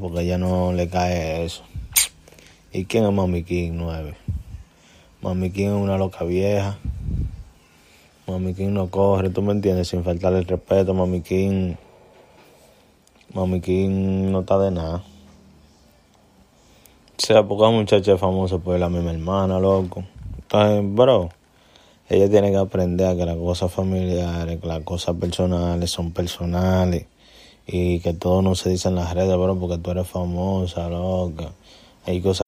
Porque ella no le cae eso. ¿Y quién es Mami King 9? Mami King es una loca vieja. Mami King no corre, tú me entiendes, sin faltarle el respeto. Mami King. Mami King no está de nada. O sea, porque la muchacha es famosa por la misma hermana, loco. Entonces, bro, ella tiene que aprender a que las cosas familiares, que las cosas personales son personales y que todo no se dice en las redes, bro, porque tú eres famosa, loca. Hay cosas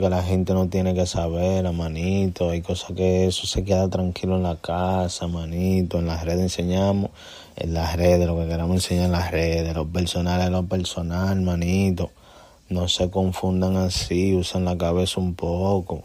Que la gente no tiene que saber, manito. Hay cosas que eso se queda tranquilo en la casa, manito. En las redes enseñamos, en las redes, lo que queramos enseñar en las redes, lo personal es lo personal, manito. No se confundan así, usen la cabeza un poco.